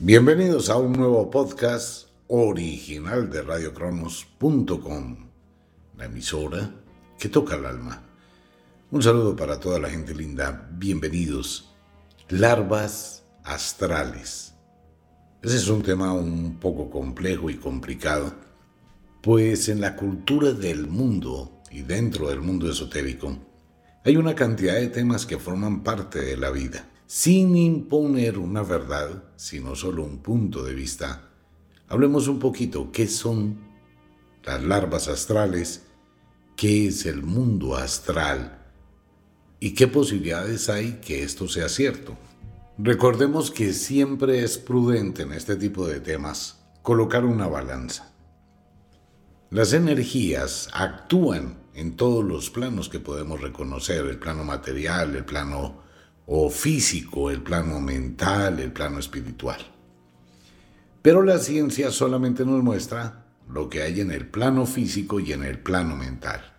Bienvenidos a un nuevo podcast original de radiocronos.com, la emisora que toca el alma. Un saludo para toda la gente linda. Bienvenidos. Larvas astrales. Ese es un tema un poco complejo y complicado, pues en la cultura del mundo y dentro del mundo esotérico hay una cantidad de temas que forman parte de la vida sin imponer una verdad, sino solo un punto de vista, hablemos un poquito qué son las larvas astrales, qué es el mundo astral y qué posibilidades hay que esto sea cierto. Recordemos que siempre es prudente en este tipo de temas colocar una balanza. Las energías actúan en todos los planos que podemos reconocer, el plano material, el plano o físico, el plano mental, el plano espiritual. Pero la ciencia solamente nos muestra lo que hay en el plano físico y en el plano mental.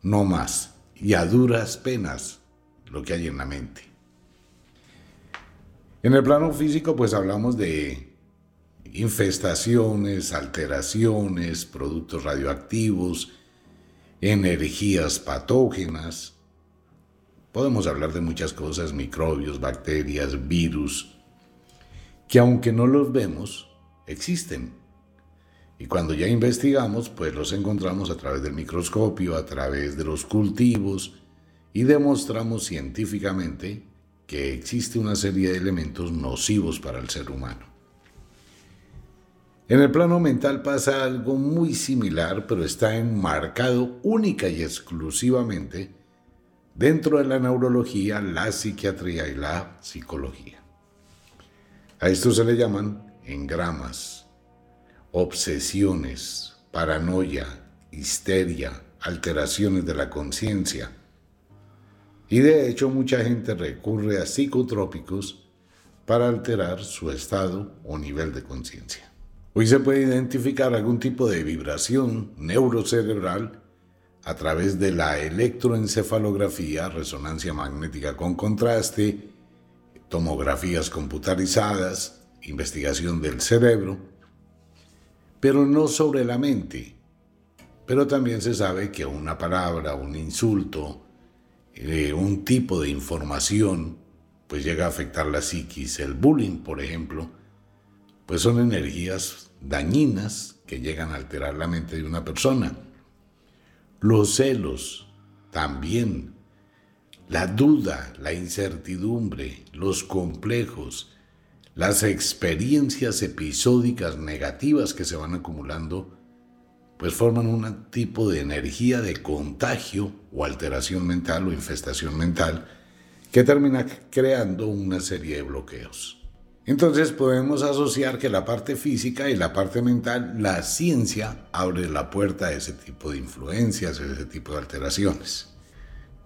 No más, y a duras penas lo que hay en la mente. En el plano físico pues hablamos de infestaciones, alteraciones, productos radioactivos, energías patógenas, Podemos hablar de muchas cosas, microbios, bacterias, virus, que aunque no los vemos, existen. Y cuando ya investigamos, pues los encontramos a través del microscopio, a través de los cultivos, y demostramos científicamente que existe una serie de elementos nocivos para el ser humano. En el plano mental pasa algo muy similar, pero está enmarcado única y exclusivamente dentro de la neurología, la psiquiatría y la psicología. A esto se le llaman engramas, obsesiones, paranoia, histeria, alteraciones de la conciencia. Y de hecho mucha gente recurre a psicotrópicos para alterar su estado o nivel de conciencia. Hoy se puede identificar algún tipo de vibración neurocerebral a través de la electroencefalografía, resonancia magnética con contraste, tomografías computarizadas, investigación del cerebro, pero no sobre la mente. Pero también se sabe que una palabra, un insulto, eh, un tipo de información, pues llega a afectar la psiquis. El bullying, por ejemplo, pues son energías dañinas que llegan a alterar la mente de una persona los celos también, la duda, la incertidumbre, los complejos, las experiencias episódicas negativas que se van acumulando, pues forman un tipo de energía de contagio o alteración mental o infestación mental que termina creando una serie de bloqueos. Entonces podemos asociar que la parte física y la parte mental, la ciencia abre la puerta a ese tipo de influencias, a ese tipo de alteraciones.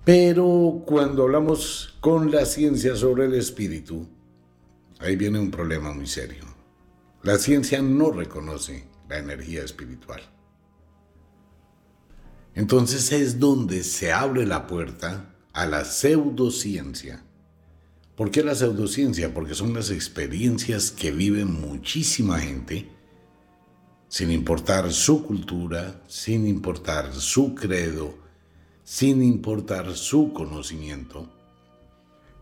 Pero cuando hablamos con la ciencia sobre el espíritu, ahí viene un problema muy serio. La ciencia no reconoce la energía espiritual. Entonces es donde se abre la puerta a la pseudociencia ¿Por qué la pseudociencia? Porque son las experiencias que vive muchísima gente sin importar su cultura, sin importar su credo, sin importar su conocimiento,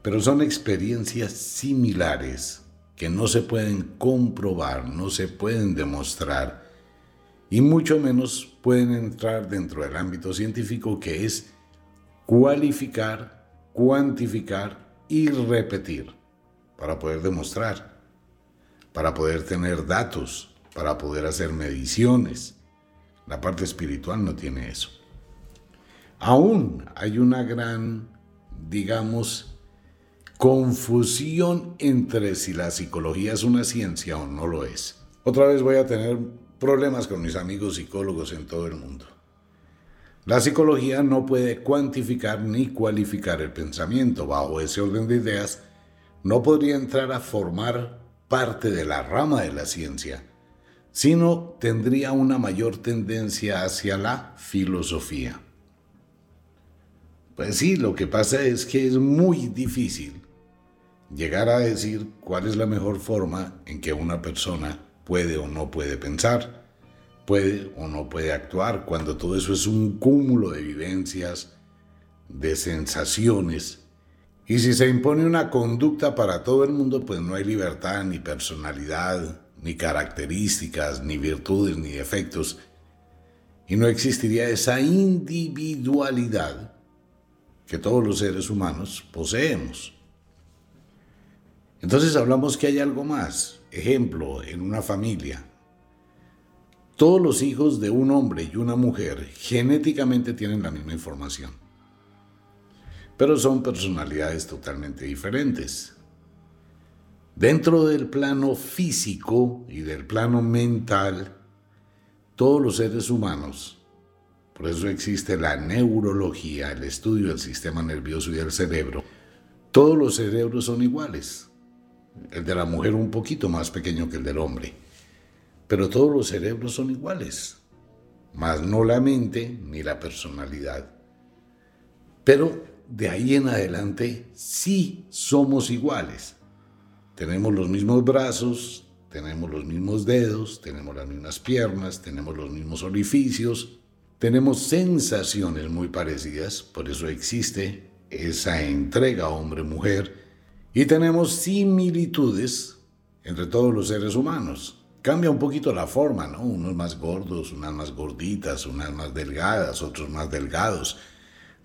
pero son experiencias similares que no se pueden comprobar, no se pueden demostrar y mucho menos pueden entrar dentro del ámbito científico que es cualificar, cuantificar y repetir para poder demostrar, para poder tener datos, para poder hacer mediciones. La parte espiritual no tiene eso. Aún hay una gran, digamos, confusión entre si la psicología es una ciencia o no lo es. Otra vez voy a tener problemas con mis amigos psicólogos en todo el mundo. La psicología no puede cuantificar ni cualificar el pensamiento. Bajo ese orden de ideas, no podría entrar a formar parte de la rama de la ciencia, sino tendría una mayor tendencia hacia la filosofía. Pues sí, lo que pasa es que es muy difícil llegar a decir cuál es la mejor forma en que una persona puede o no puede pensar, puede o no puede actuar, cuando todo eso es un cúmulo de vivencias, de sensaciones. Y si se impone una conducta para todo el mundo, pues no hay libertad, ni personalidad, ni características, ni virtudes, ni defectos. Y no existiría esa individualidad que todos los seres humanos poseemos. Entonces hablamos que hay algo más. Ejemplo, en una familia. Todos los hijos de un hombre y una mujer genéticamente tienen la misma información. Pero son personalidades totalmente diferentes. Dentro del plano físico y del plano mental, todos los seres humanos, por eso existe la neurología, el estudio del sistema nervioso y del cerebro, todos los cerebros son iguales el de la mujer un poquito más pequeño que el del hombre. Pero todos los cerebros son iguales, más no la mente ni la personalidad. Pero de ahí en adelante sí somos iguales. Tenemos los mismos brazos, tenemos los mismos dedos, tenemos las mismas piernas, tenemos los mismos orificios, tenemos sensaciones muy parecidas, por eso existe esa entrega hombre-mujer y tenemos similitudes entre todos los seres humanos. Cambia un poquito la forma, ¿no? Unos más gordos, unas más gorditas, unas más delgadas, otros más delgados,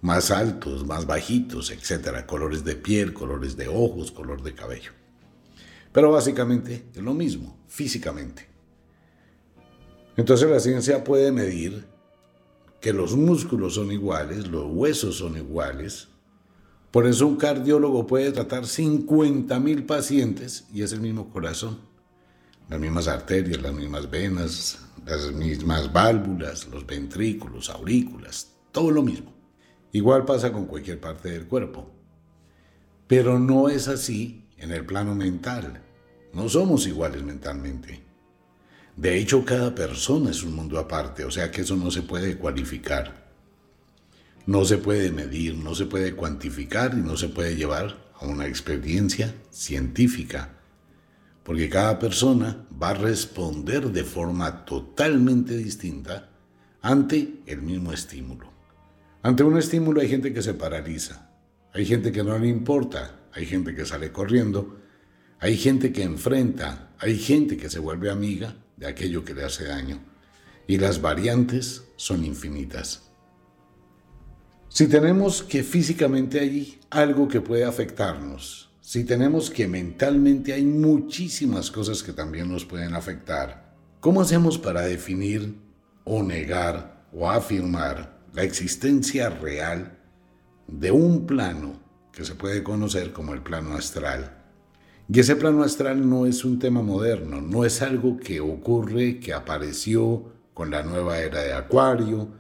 más altos, más bajitos, etc. Colores de piel, colores de ojos, color de cabello. Pero básicamente es lo mismo, físicamente. Entonces la ciencia puede medir que los músculos son iguales, los huesos son iguales, por eso un cardiólogo puede tratar 50.000 pacientes y es el mismo corazón, las mismas arterias, las mismas venas, las mismas válvulas, los ventrículos, aurículas, todo lo mismo. Igual pasa con cualquier parte del cuerpo. Pero no es así en el plano mental. No somos iguales mentalmente. De hecho, cada persona es un mundo aparte, o sea que eso no se puede cualificar no se puede medir, no se puede cuantificar y no se puede llevar a una experiencia científica, porque cada persona va a responder de forma totalmente distinta ante el mismo estímulo. Ante un estímulo hay gente que se paraliza, hay gente que no le importa, hay gente que sale corriendo, hay gente que enfrenta, hay gente que se vuelve amiga de aquello que le hace daño, y las variantes son infinitas. Si tenemos que físicamente hay algo que puede afectarnos, si tenemos que mentalmente hay muchísimas cosas que también nos pueden afectar, ¿cómo hacemos para definir o negar o afirmar la existencia real de un plano que se puede conocer como el plano astral? Y ese plano astral no es un tema moderno, no es algo que ocurre, que apareció con la nueva era de Acuario,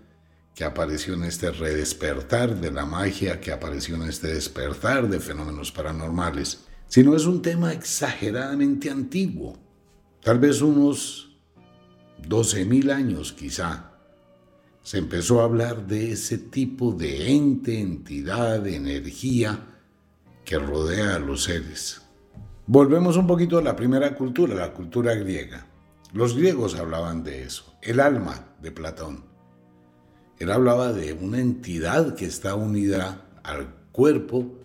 que apareció en este redespertar de la magia, que apareció en este despertar de fenómenos paranormales, sino es un tema exageradamente antiguo, tal vez unos 12.000 años quizá. Se empezó a hablar de ese tipo de ente, entidad, energía que rodea a los seres. Volvemos un poquito a la primera cultura, la cultura griega. Los griegos hablaban de eso, el alma de Platón. Él hablaba de una entidad que está unida al cuerpo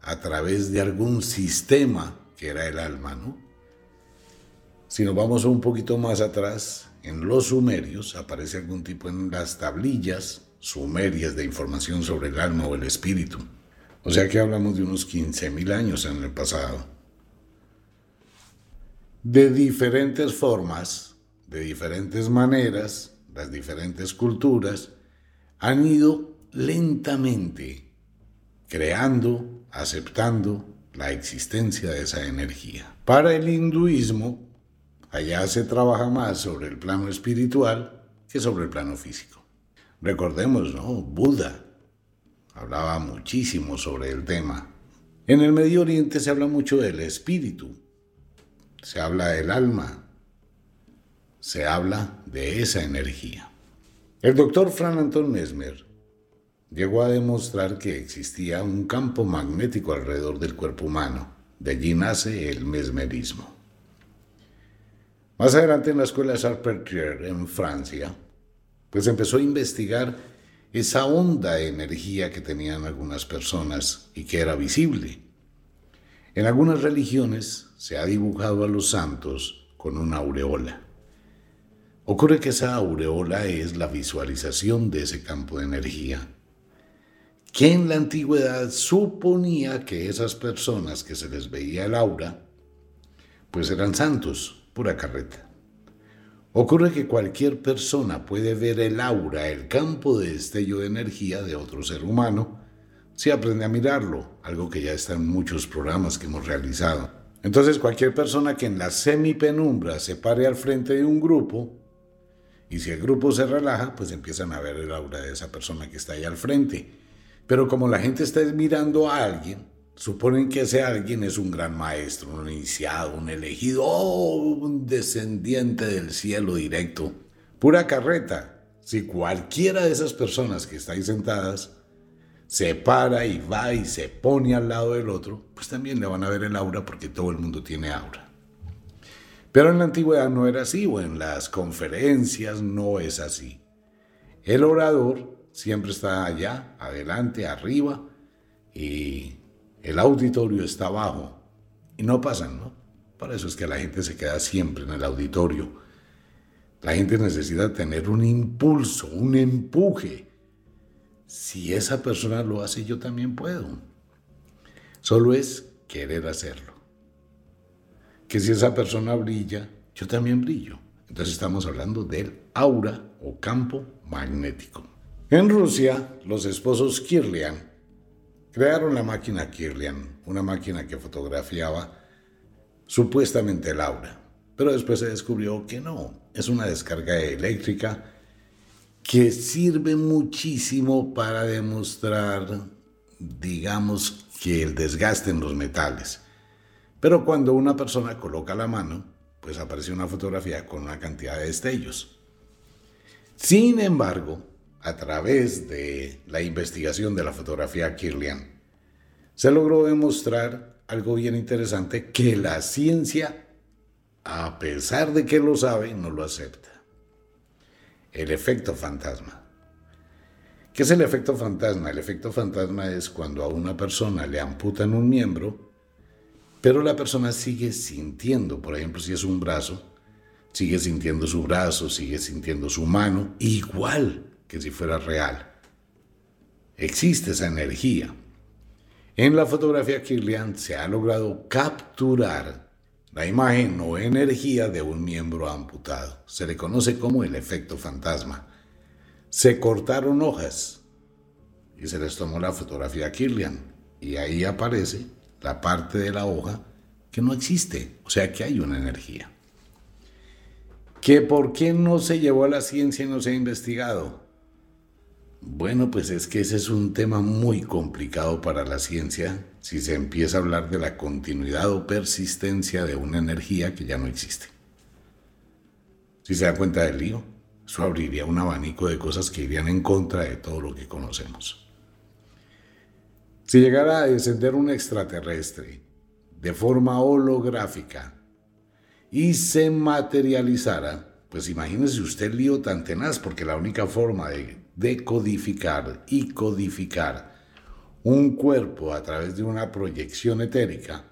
a través de algún sistema que era el alma, ¿no? Si nos vamos un poquito más atrás, en los sumerios aparece algún tipo en las tablillas sumerias de información sobre el alma o el espíritu. O sea que hablamos de unos 15.000 años en el pasado. De diferentes formas, de diferentes maneras, las diferentes culturas han ido lentamente creando, aceptando la existencia de esa energía. Para el hinduismo, allá se trabaja más sobre el plano espiritual que sobre el plano físico. Recordemos, ¿no? Buda hablaba muchísimo sobre el tema. En el Medio Oriente se habla mucho del espíritu, se habla del alma, se habla de esa energía. El doctor Fran Anton Mesmer llegó a demostrar que existía un campo magnético alrededor del cuerpo humano. De allí nace el mesmerismo. Más adelante en la escuela Salpêtrière en Francia, pues empezó a investigar esa onda de energía que tenían algunas personas y que era visible. En algunas religiones se ha dibujado a los santos con una aureola. Ocurre que esa aureola es la visualización de ese campo de energía que en la antigüedad suponía que esas personas que se les veía el aura, pues eran santos, pura carreta. Ocurre que cualquier persona puede ver el aura, el campo de destello de energía de otro ser humano, si aprende a mirarlo, algo que ya está en muchos programas que hemos realizado. Entonces cualquier persona que en la semipenumbra se pare al frente de un grupo, y si el grupo se relaja, pues empiezan a ver el aura de esa persona que está ahí al frente pero como la gente está mirando a alguien, suponen que ese alguien es un gran maestro, un iniciado, un elegido, oh, un descendiente del cielo directo. Pura carreta. Si cualquiera de esas personas que está ahí sentadas se para y va y se pone al lado del otro, pues también le van a ver el aura porque todo el mundo tiene aura. Pero en la antigüedad no era así, o en las conferencias no es así. El orador siempre está allá, adelante, arriba, y el auditorio está abajo. Y no pasan, ¿no? Para eso es que la gente se queda siempre en el auditorio. La gente necesita tener un impulso, un empuje. Si esa persona lo hace, yo también puedo. Solo es querer hacerlo. Que si esa persona brilla, yo también brillo. Entonces estamos hablando del aura o campo magnético. En Rusia, los esposos Kirlian crearon la máquina Kirlian, una máquina que fotografiaba supuestamente el aura, pero después se descubrió que no, es una descarga eléctrica que sirve muchísimo para demostrar, digamos, que el desgaste en los metales. Pero cuando una persona coloca la mano, pues aparece una fotografía con una cantidad de destellos. Sin embargo, a través de la investigación de la fotografía Kirlian, se logró demostrar algo bien interesante que la ciencia, a pesar de que lo sabe, no lo acepta. El efecto fantasma. ¿Qué es el efecto fantasma? El efecto fantasma es cuando a una persona le amputan un miembro, pero la persona sigue sintiendo, por ejemplo, si es un brazo, sigue sintiendo su brazo, sigue sintiendo su mano, igual que si fuera real. Existe esa energía. En la fotografía Kirlian se ha logrado capturar la imagen o energía de un miembro amputado. Se le conoce como el efecto fantasma. Se cortaron hojas y se les tomó la fotografía Kirlian y ahí aparece la parte de la hoja que no existe, o sea que hay una energía. ¿Que por qué no se llevó a la ciencia y no se ha investigado? Bueno, pues es que ese es un tema muy complicado para la ciencia si se empieza a hablar de la continuidad o persistencia de una energía que ya no existe. Si se da cuenta del lío, eso abriría un abanico de cosas que irían en contra de todo lo que conocemos. Si llegara a descender un extraterrestre de forma holográfica y se materializara, pues imagínese usted el lío tan tenaz, porque la única forma de decodificar y codificar un cuerpo a través de una proyección etérica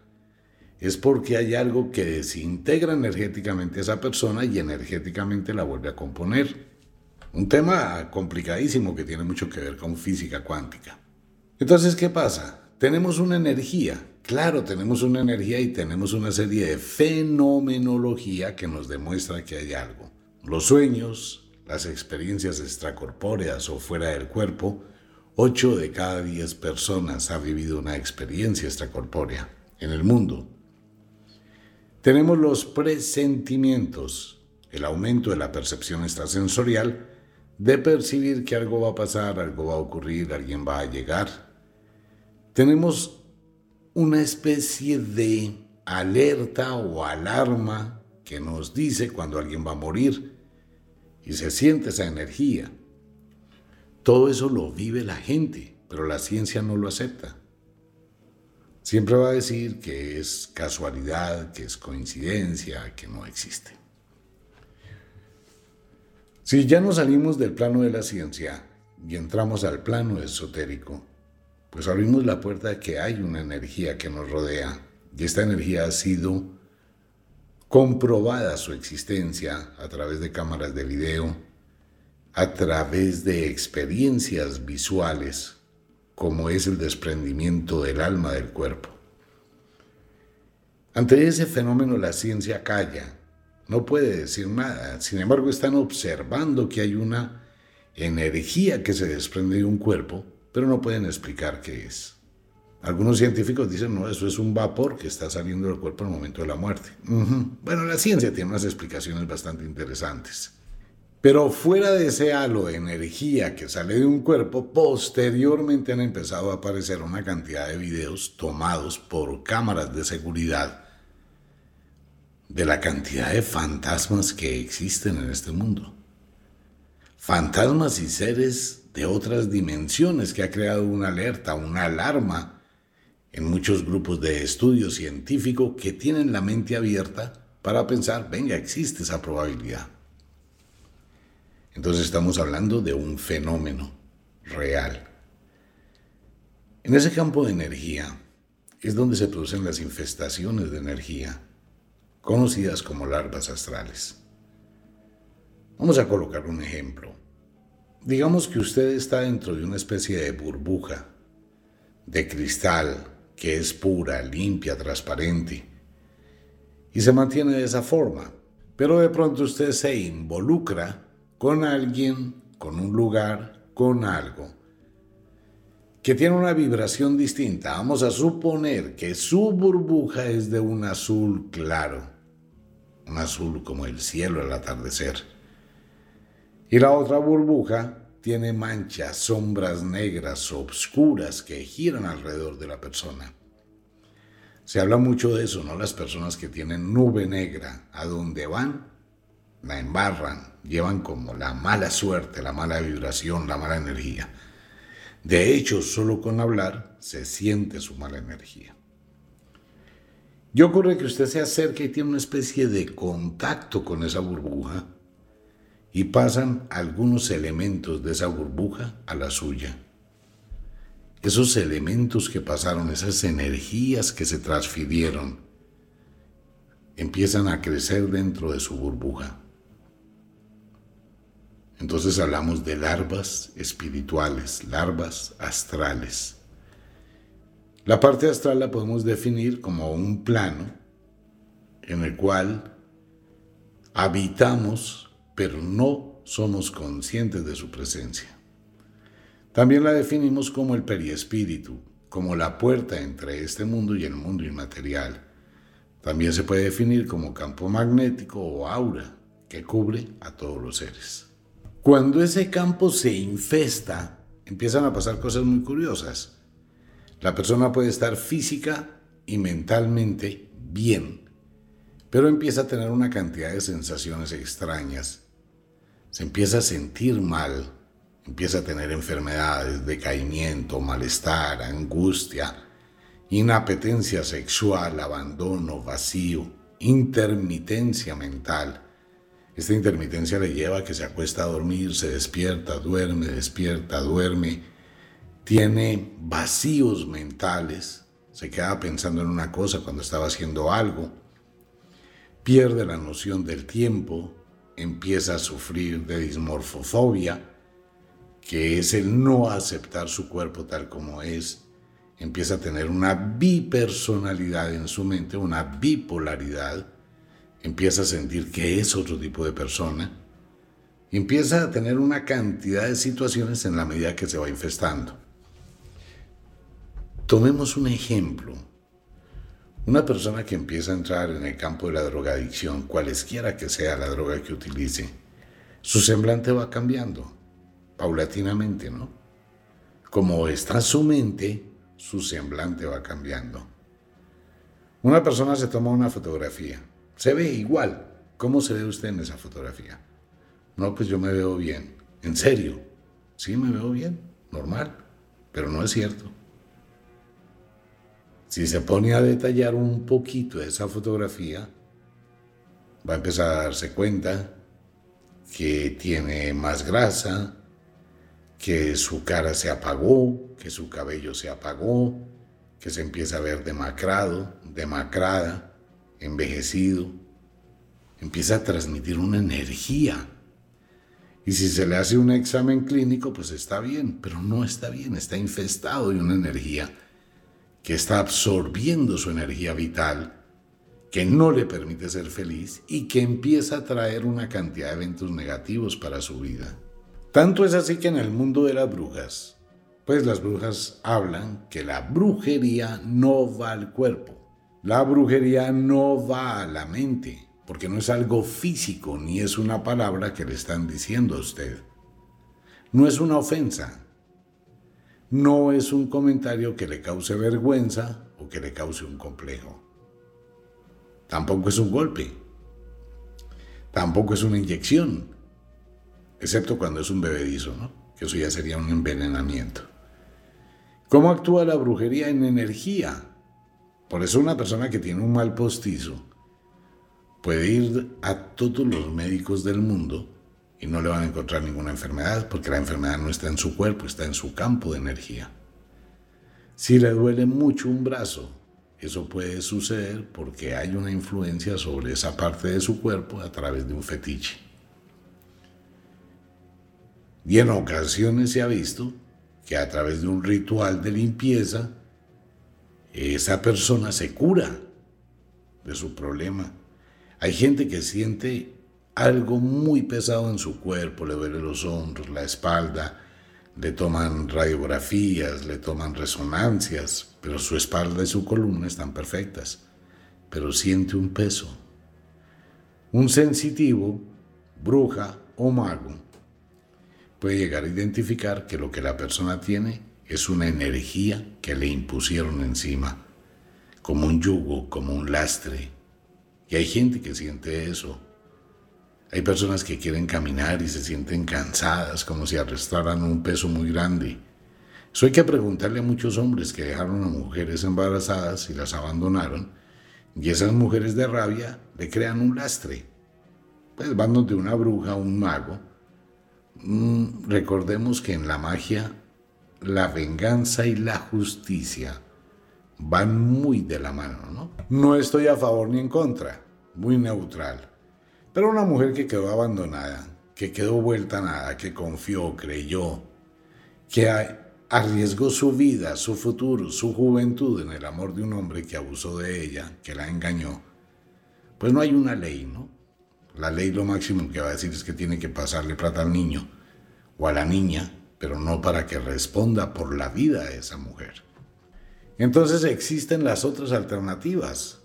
es porque hay algo que desintegra energéticamente a esa persona y energéticamente la vuelve a componer. Un tema complicadísimo que tiene mucho que ver con física cuántica. Entonces, ¿qué pasa? Tenemos una energía, claro, tenemos una energía y tenemos una serie de fenomenología que nos demuestra que hay algo. Los sueños, las experiencias extracorpóreas o fuera del cuerpo, 8 de cada 10 personas ha vivido una experiencia extracorpórea en el mundo. Tenemos los presentimientos, el aumento de la percepción extrasensorial, de percibir que algo va a pasar, algo va a ocurrir, alguien va a llegar. Tenemos una especie de alerta o alarma que nos dice cuando alguien va a morir y se siente esa energía. Todo eso lo vive la gente, pero la ciencia no lo acepta. Siempre va a decir que es casualidad, que es coincidencia, que no existe. Si ya nos salimos del plano de la ciencia y entramos al plano esotérico, pues abrimos la puerta de que hay una energía que nos rodea y esta energía ha sido comprobada su existencia a través de cámaras de video, a través de experiencias visuales como es el desprendimiento del alma del cuerpo. Ante ese fenómeno la ciencia calla, no puede decir nada, sin embargo están observando que hay una energía que se desprende de un cuerpo, pero no pueden explicar qué es. Algunos científicos dicen, no, eso es un vapor que está saliendo del cuerpo en el momento de la muerte. Bueno, la ciencia tiene unas explicaciones bastante interesantes. Pero fuera de ese halo de energía que sale de un cuerpo, posteriormente han empezado a aparecer una cantidad de videos tomados por cámaras de seguridad de la cantidad de fantasmas que existen en este mundo. Fantasmas y seres de otras dimensiones que ha creado una alerta, una alarma en muchos grupos de estudio científico que tienen la mente abierta para pensar, venga, existe esa probabilidad. Entonces estamos hablando de un fenómeno real. En ese campo de energía es donde se producen las infestaciones de energía, conocidas como larvas astrales. Vamos a colocar un ejemplo. Digamos que usted está dentro de una especie de burbuja de cristal que es pura, limpia, transparente, y se mantiene de esa forma, pero de pronto usted se involucra con alguien, con un lugar, con algo, que tiene una vibración distinta. Vamos a suponer que su burbuja es de un azul claro, un azul como el cielo al atardecer. Y la otra burbuja tiene manchas, sombras negras, obscuras que giran alrededor de la persona. Se habla mucho de eso, ¿no? Las personas que tienen nube negra, a donde van, la embarran, llevan como la mala suerte, la mala vibración, la mala energía. De hecho, solo con hablar se siente su mala energía. Y ocurre que usted se acerca y tiene una especie de contacto con esa burbuja y pasan algunos elementos de esa burbuja a la suya. Esos elementos que pasaron, esas energías que se transfirieron, empiezan a crecer dentro de su burbuja. Entonces hablamos de larvas espirituales, larvas astrales. La parte astral la podemos definir como un plano en el cual habitamos, pero no somos conscientes de su presencia. También la definimos como el periespíritu, como la puerta entre este mundo y el mundo inmaterial. También se puede definir como campo magnético o aura que cubre a todos los seres. Cuando ese campo se infesta, empiezan a pasar cosas muy curiosas. La persona puede estar física y mentalmente bien, pero empieza a tener una cantidad de sensaciones extrañas. Se empieza a sentir mal, empieza a tener enfermedades, decaimiento, malestar, angustia, inapetencia sexual, abandono, vacío, intermitencia mental esta intermitencia le lleva a que se acuesta a dormir, se despierta, duerme, despierta, duerme. Tiene vacíos mentales, se queda pensando en una cosa cuando estaba haciendo algo, pierde la noción del tiempo, empieza a sufrir de dismorfofobia, que es el no aceptar su cuerpo tal como es, empieza a tener una bipersonalidad en su mente, una bipolaridad, empieza a sentir que es otro tipo de persona, empieza a tener una cantidad de situaciones en la medida que se va infestando. Tomemos un ejemplo. Una persona que empieza a entrar en el campo de la drogadicción, cualesquiera que sea la droga que utilice, su semblante va cambiando paulatinamente, ¿no? Como está su mente, su semblante va cambiando. Una persona se toma una fotografía, se ve igual. ¿Cómo se ve usted en esa fotografía? No, pues yo me veo bien. ¿En serio? Sí, me veo bien, normal, pero no es cierto. Si se pone a detallar un poquito esa fotografía, va a empezar a darse cuenta que tiene más grasa, que su cara se apagó, que su cabello se apagó, que se empieza a ver demacrado, demacrada, envejecido. Empieza a transmitir una energía. Y si se le hace un examen clínico, pues está bien, pero no está bien, está infestado de una energía que está absorbiendo su energía vital, que no le permite ser feliz y que empieza a traer una cantidad de eventos negativos para su vida. Tanto es así que en el mundo de las brujas, pues las brujas hablan que la brujería no va al cuerpo, la brujería no va a la mente, porque no es algo físico ni es una palabra que le están diciendo a usted. No es una ofensa, no es un comentario que le cause vergüenza o que le cause un complejo. Tampoco es un golpe, tampoco es una inyección, excepto cuando es un bebedizo, ¿no? que eso ya sería un envenenamiento. ¿Cómo actúa la brujería en energía? Por eso una persona que tiene un mal postizo puede ir a todos los médicos del mundo y no le van a encontrar ninguna enfermedad porque la enfermedad no está en su cuerpo, está en su campo de energía. Si le duele mucho un brazo, eso puede suceder porque hay una influencia sobre esa parte de su cuerpo a través de un fetiche. Y en ocasiones se ha visto que a través de un ritual de limpieza, esa persona se cura de su problema. Hay gente que siente algo muy pesado en su cuerpo, le duele los hombros, la espalda, le toman radiografías, le toman resonancias, pero su espalda y su columna están perfectas, pero siente un peso. Un sensitivo, bruja o mago puede llegar a identificar que lo que la persona tiene es una energía que le impusieron encima, como un yugo, como un lastre. Y hay gente que siente eso. Hay personas que quieren caminar y se sienten cansadas, como si arrastraran un peso muy grande. Eso hay que preguntarle a muchos hombres que dejaron a mujeres embarazadas y las abandonaron, y esas mujeres de rabia le crean un lastre. Pues van donde una bruja, un mago, Mm, recordemos que en la magia la venganza y la justicia van muy de la mano, ¿no? No estoy a favor ni en contra, muy neutral. Pero una mujer que quedó abandonada, que quedó vuelta a nada, que confió, creyó, que arriesgó su vida, su futuro, su juventud en el amor de un hombre que abusó de ella, que la engañó, pues no hay una ley, ¿no? La ley lo máximo que va a decir es que tiene que pasarle plata al niño o a la niña, pero no para que responda por la vida de esa mujer. Entonces existen las otras alternativas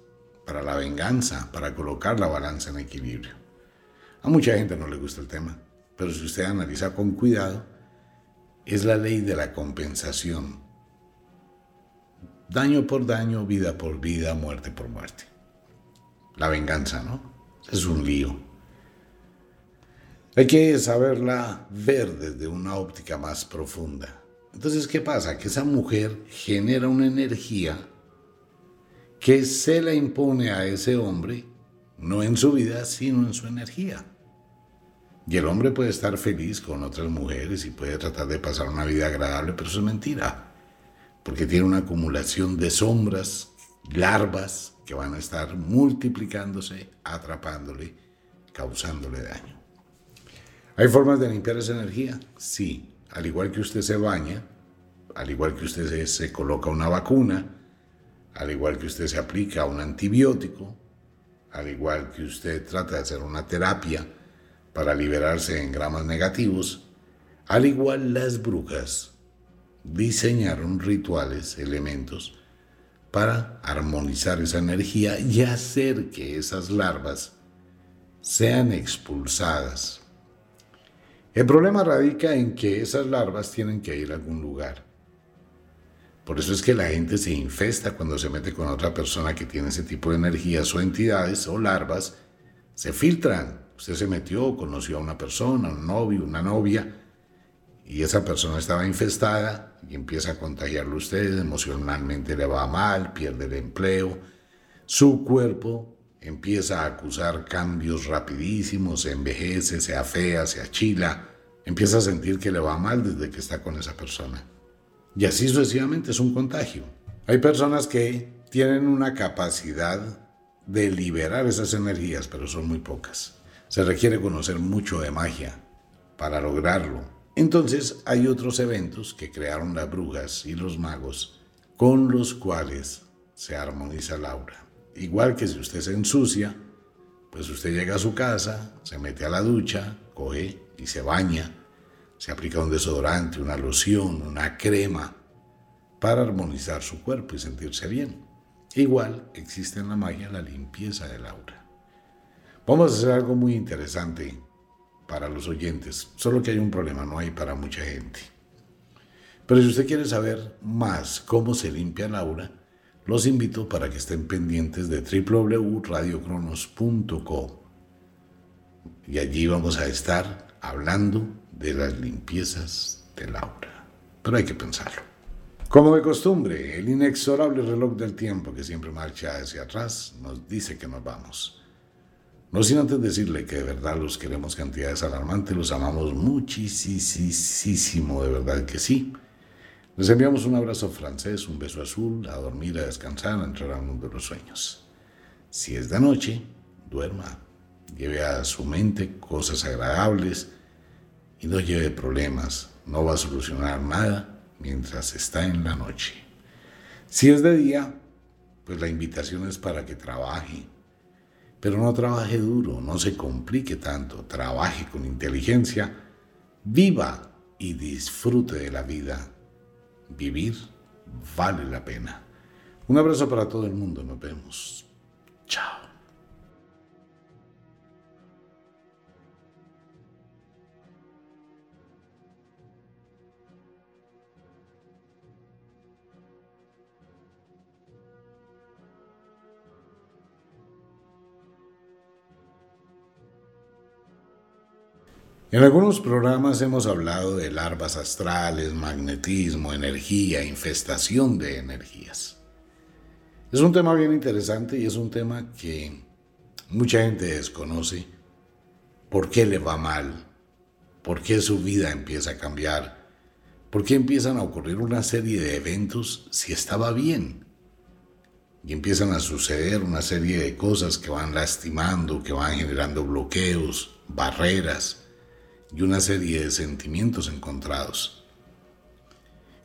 para la venganza, para colocar la balanza en equilibrio. A mucha gente no le gusta el tema, pero si usted analiza con cuidado, es la ley de la compensación. Daño por daño, vida por vida, muerte por muerte. La venganza, ¿no? Es un lío. Hay que saberla ver desde una óptica más profunda. Entonces, ¿qué pasa? Que esa mujer genera una energía que se la impone a ese hombre, no en su vida, sino en su energía. Y el hombre puede estar feliz con otras mujeres y puede tratar de pasar una vida agradable, pero eso es mentira. porque tiene una acumulación de sombras, larvas que van a estar multiplicándose, atrapándole, causándole daño. ¿Hay formas de limpiar esa energía? Sí. Al igual que usted se baña, al igual que usted se, coloca una vacuna, al igual que usted se aplica un antibiótico, al igual que usted trata de hacer una terapia para liberarse en gramas negativos, al igual las brujas diseñaron rituales, elementos, para armonizar esa energía y hacer que esas larvas sean expulsadas. El problema radica en que esas larvas tienen que ir a algún lugar. Por eso es que la gente se infesta cuando se mete con otra persona que tiene ese tipo de energías o entidades o larvas. Se filtran. Usted se metió, conoció a una persona, un novio, una novia, y esa persona estaba infestada y empieza a contagiarlo a usted, emocionalmente le va mal, pierde el empleo, su cuerpo empieza a acusar cambios rapidísimos, se envejece, se afea, se achila, empieza a sentir que le va mal desde que está con esa persona. Y así sucesivamente es un contagio. Hay personas que tienen una capacidad de liberar esas energías, pero son muy pocas. Se requiere conocer mucho de magia para lograrlo. Entonces hay otros eventos que crearon las brujas y los magos con los cuales se armoniza la aura. Igual que si usted se ensucia, pues usted llega a su casa, se mete a la ducha, coge y se baña se aplica un desodorante, una loción, una crema para armonizar su cuerpo y sentirse bien. Igual existe en la magia la limpieza del aura. Vamos a hacer algo muy interesante para los oyentes, solo que hay un problema, no hay para mucha gente. Pero si usted quiere saber más cómo se limpia el aura, los invito para que estén pendientes de www.radiocronos.co y allí vamos a estar hablando de las limpiezas del aura. Pero hay que pensarlo. Como de costumbre, el inexorable reloj del tiempo que siempre marcha hacia atrás nos dice que nos vamos. No sin antes decirle que de verdad los queremos cantidades alarmantes, los amamos muchísimo, de verdad que sí. Les enviamos un abrazo francés, un beso azul, a dormir, a descansar, a entrar al mundo de los sueños. Si es de noche, duerma. Lleve a su mente cosas agradables, y no lleve problemas, no va a solucionar nada mientras está en la noche. Si es de día, pues la invitación es para que trabaje, pero no trabaje duro, no se complique tanto, trabaje con inteligencia, viva y disfrute de la vida. Vivir vale la pena. Un abrazo para todo el mundo, nos vemos. Chao. En algunos programas hemos hablado de larvas astrales, magnetismo, energía, infestación de energías. Es un tema bien interesante y es un tema que mucha gente desconoce. ¿Por qué le va mal? ¿Por qué su vida empieza a cambiar? ¿Por qué empiezan a ocurrir una serie de eventos si estaba bien? Y empiezan a suceder una serie de cosas que van lastimando, que van generando bloqueos, barreras y una serie de sentimientos encontrados.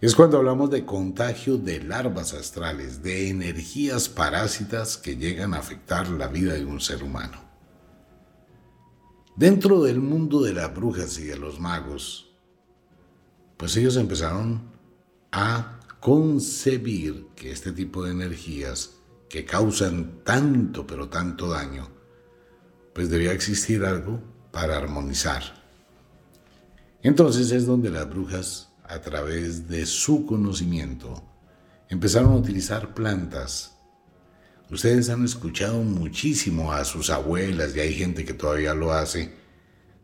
Es cuando hablamos de contagio de larvas astrales, de energías parásitas que llegan a afectar la vida de un ser humano. Dentro del mundo de las brujas y de los magos, pues ellos empezaron a concebir que este tipo de energías que causan tanto pero tanto daño, pues debía existir algo para armonizar entonces es donde las brujas, a través de su conocimiento, empezaron a utilizar plantas. Ustedes han escuchado muchísimo a sus abuelas, y hay gente que todavía lo hace,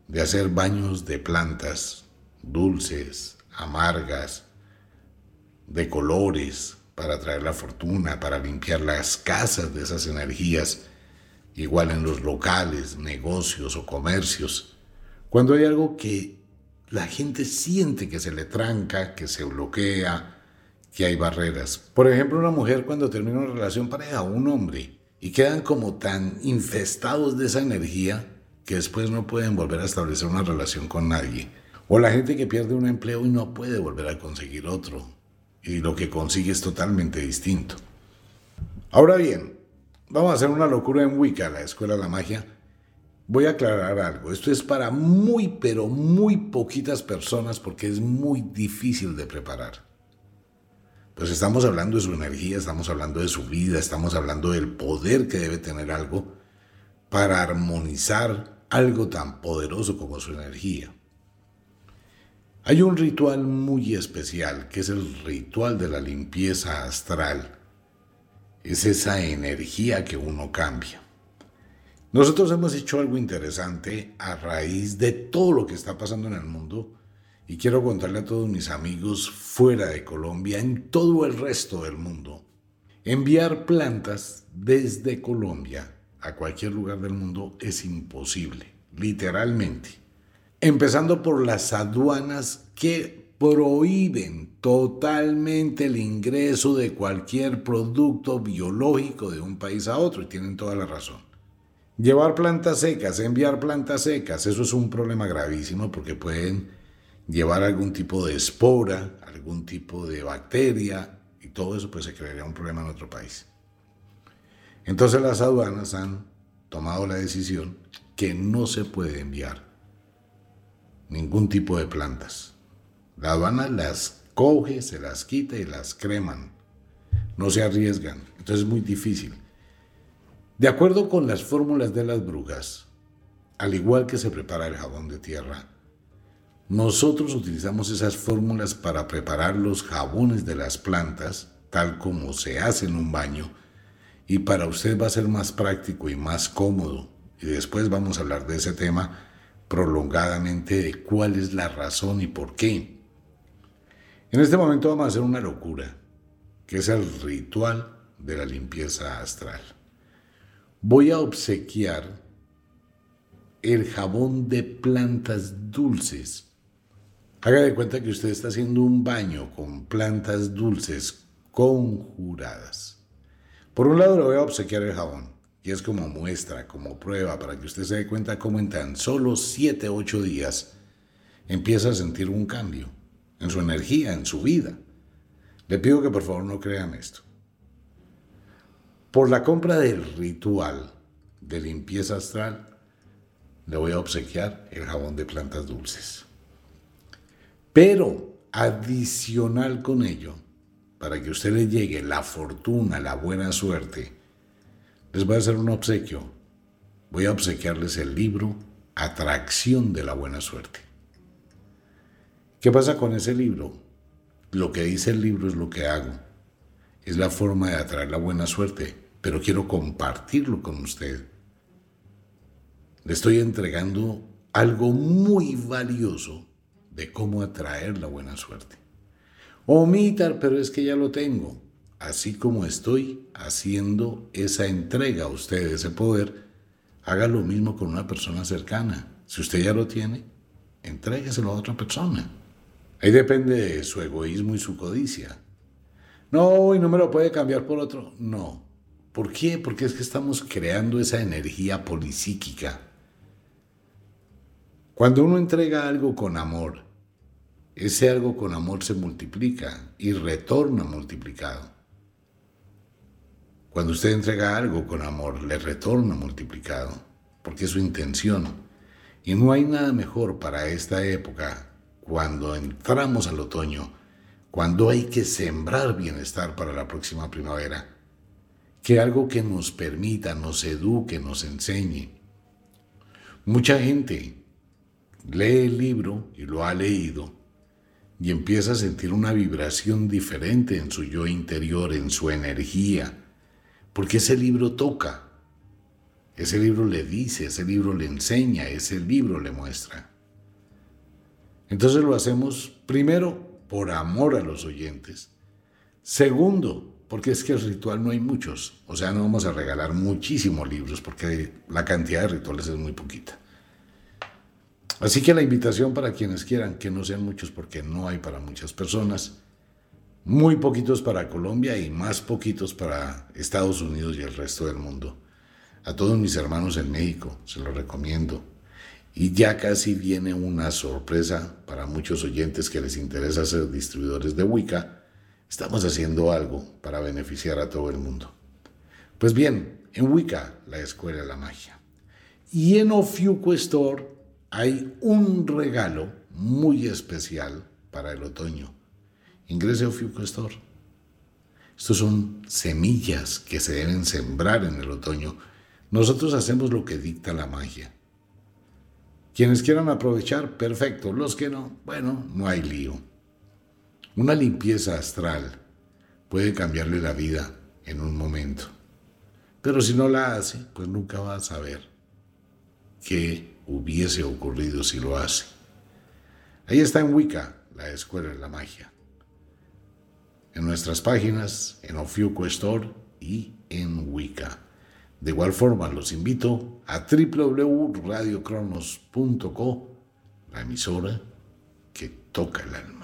de hacer baños de plantas dulces, amargas, de colores, para traer la fortuna, para limpiar las casas de esas energías, igual en los locales, negocios o comercios. Cuando hay algo que la gente siente que se le tranca, que se bloquea, que hay barreras. Por ejemplo, una mujer cuando termina una relación pareja, un hombre, y quedan como tan infestados de esa energía que después no pueden volver a establecer una relación con nadie. O la gente que pierde un empleo y no puede volver a conseguir otro. Y lo que consigue es totalmente distinto. Ahora bien, vamos a hacer una locura en Wicca, la Escuela de la Magia. Voy a aclarar algo. Esto es para muy, pero muy poquitas personas porque es muy difícil de preparar. Pues estamos hablando de su energía, estamos hablando de su vida, estamos hablando del poder que debe tener algo para armonizar algo tan poderoso como su energía. Hay un ritual muy especial que es el ritual de la limpieza astral. Es esa energía que uno cambia. Nosotros hemos hecho algo interesante a raíz de todo lo que está pasando en el mundo y quiero contarle a todos mis amigos fuera de Colombia, en todo el resto del mundo. Enviar plantas desde Colombia a cualquier lugar del mundo es imposible, literalmente. Empezando por las aduanas que prohíben totalmente el ingreso de cualquier producto biológico de un país a otro y tienen toda la razón. Llevar plantas secas, enviar plantas secas, eso es un problema gravísimo porque pueden llevar algún tipo de espora, algún tipo de bacteria, y todo eso pues se crearía un problema en otro país. Entonces las aduanas han tomado la decisión que no se puede enviar ningún tipo de plantas. La aduana las coge, se las quita y las creman. No se arriesgan. Entonces es muy difícil. De acuerdo con las fórmulas de las brujas, al igual que se prepara el jabón de tierra, nosotros utilizamos esas fórmulas para preparar los jabones de las plantas, tal como se hace en un baño, y para usted va a ser más práctico y más cómodo. Y después vamos a hablar de ese tema prolongadamente de cuál es la razón y por qué. En este momento vamos a hacer una locura, que es el ritual de la limpieza astral. Voy a obsequiar el jabón de plantas dulces Haga de cuenta que usted está haciendo un baño con plantas dulces conjuradas. Por un lado le voy a obsequiar el jabón, y es como muestra, como prueba, para que usted se dé cuenta cómo en tan solo 7, 8 días empieza a sentir un cambio en su energía, en su vida. Le pido que por favor no crean esto. Por la compra del ritual de limpieza astral, le voy a obsequiar el jabón de plantas dulces. Pero adicional con ello, para que usted le llegue la fortuna, la buena suerte, les voy a hacer un obsequio. Voy a obsequiarles el libro Atracción de la Buena Suerte. ¿Qué pasa con ese libro? Lo que dice el libro es lo que hago. Es la forma de atraer la buena suerte, pero quiero compartirlo con usted. Le estoy entregando algo muy valioso de cómo atraer la buena suerte. Omitar, pero es que ya lo tengo. Así como estoy haciendo esa entrega a usted, ese poder, haga lo mismo con una persona cercana. Si usted ya lo tiene, entrégueselo a otra persona. Ahí depende de su egoísmo y su codicia. No, y no me lo puede cambiar por otro. No. ¿Por qué? Porque es que estamos creando esa energía polisíquica. Cuando uno entrega algo con amor, ese algo con amor se multiplica y retorna multiplicado. Cuando usted entrega algo con amor, le retorna multiplicado, porque es su intención. Y no hay nada mejor para esta época, cuando entramos al otoño, cuando hay que sembrar bienestar para la próxima primavera, que algo que nos permita, nos eduque, nos enseñe. Mucha gente lee el libro y lo ha leído y empieza a sentir una vibración diferente en su yo interior, en su energía, porque ese libro toca, ese libro le dice, ese libro le enseña, ese libro le muestra. Entonces lo hacemos primero por amor a los oyentes, segundo, porque es que el ritual no hay muchos, o sea, no vamos a regalar muchísimos libros porque la cantidad de rituales es muy poquita. Así que la invitación para quienes quieran, que no sean muchos porque no hay para muchas personas, Muy poquitos para Colombia y más poquitos para Estados Unidos y el resto del mundo. A todos mis hermanos en México, se los recomiendo. Y ya casi viene una sorpresa para muchos oyentes que les interesa ser distribuidores de Wicca. Estamos haciendo algo para beneficiar a todo el mundo. Pues bien, en Wicca, la Escuela de la Magia. Y en Ofiuco Store hay un regalo muy especial para el otoño. Ingrese a Ofiuco Store. Estos son semillas que se deben sembrar en el otoño nosotros hacemos lo que dicta la magia. Quienes quieran aprovechar, perfecto. Los que no, bueno, no hay lío. Una limpieza astral puede cambiarle la vida en un momento. Pero si no la hace, pues nunca va a saber qué hubiese ocurrido si lo hace. Ahí está en Wicca, la Escuela de la Magia. En nuestras páginas, en Ofiuco Store y en Wicca. De igual forma, los invito a www.radiocronos.co, la emisora que toca el alma.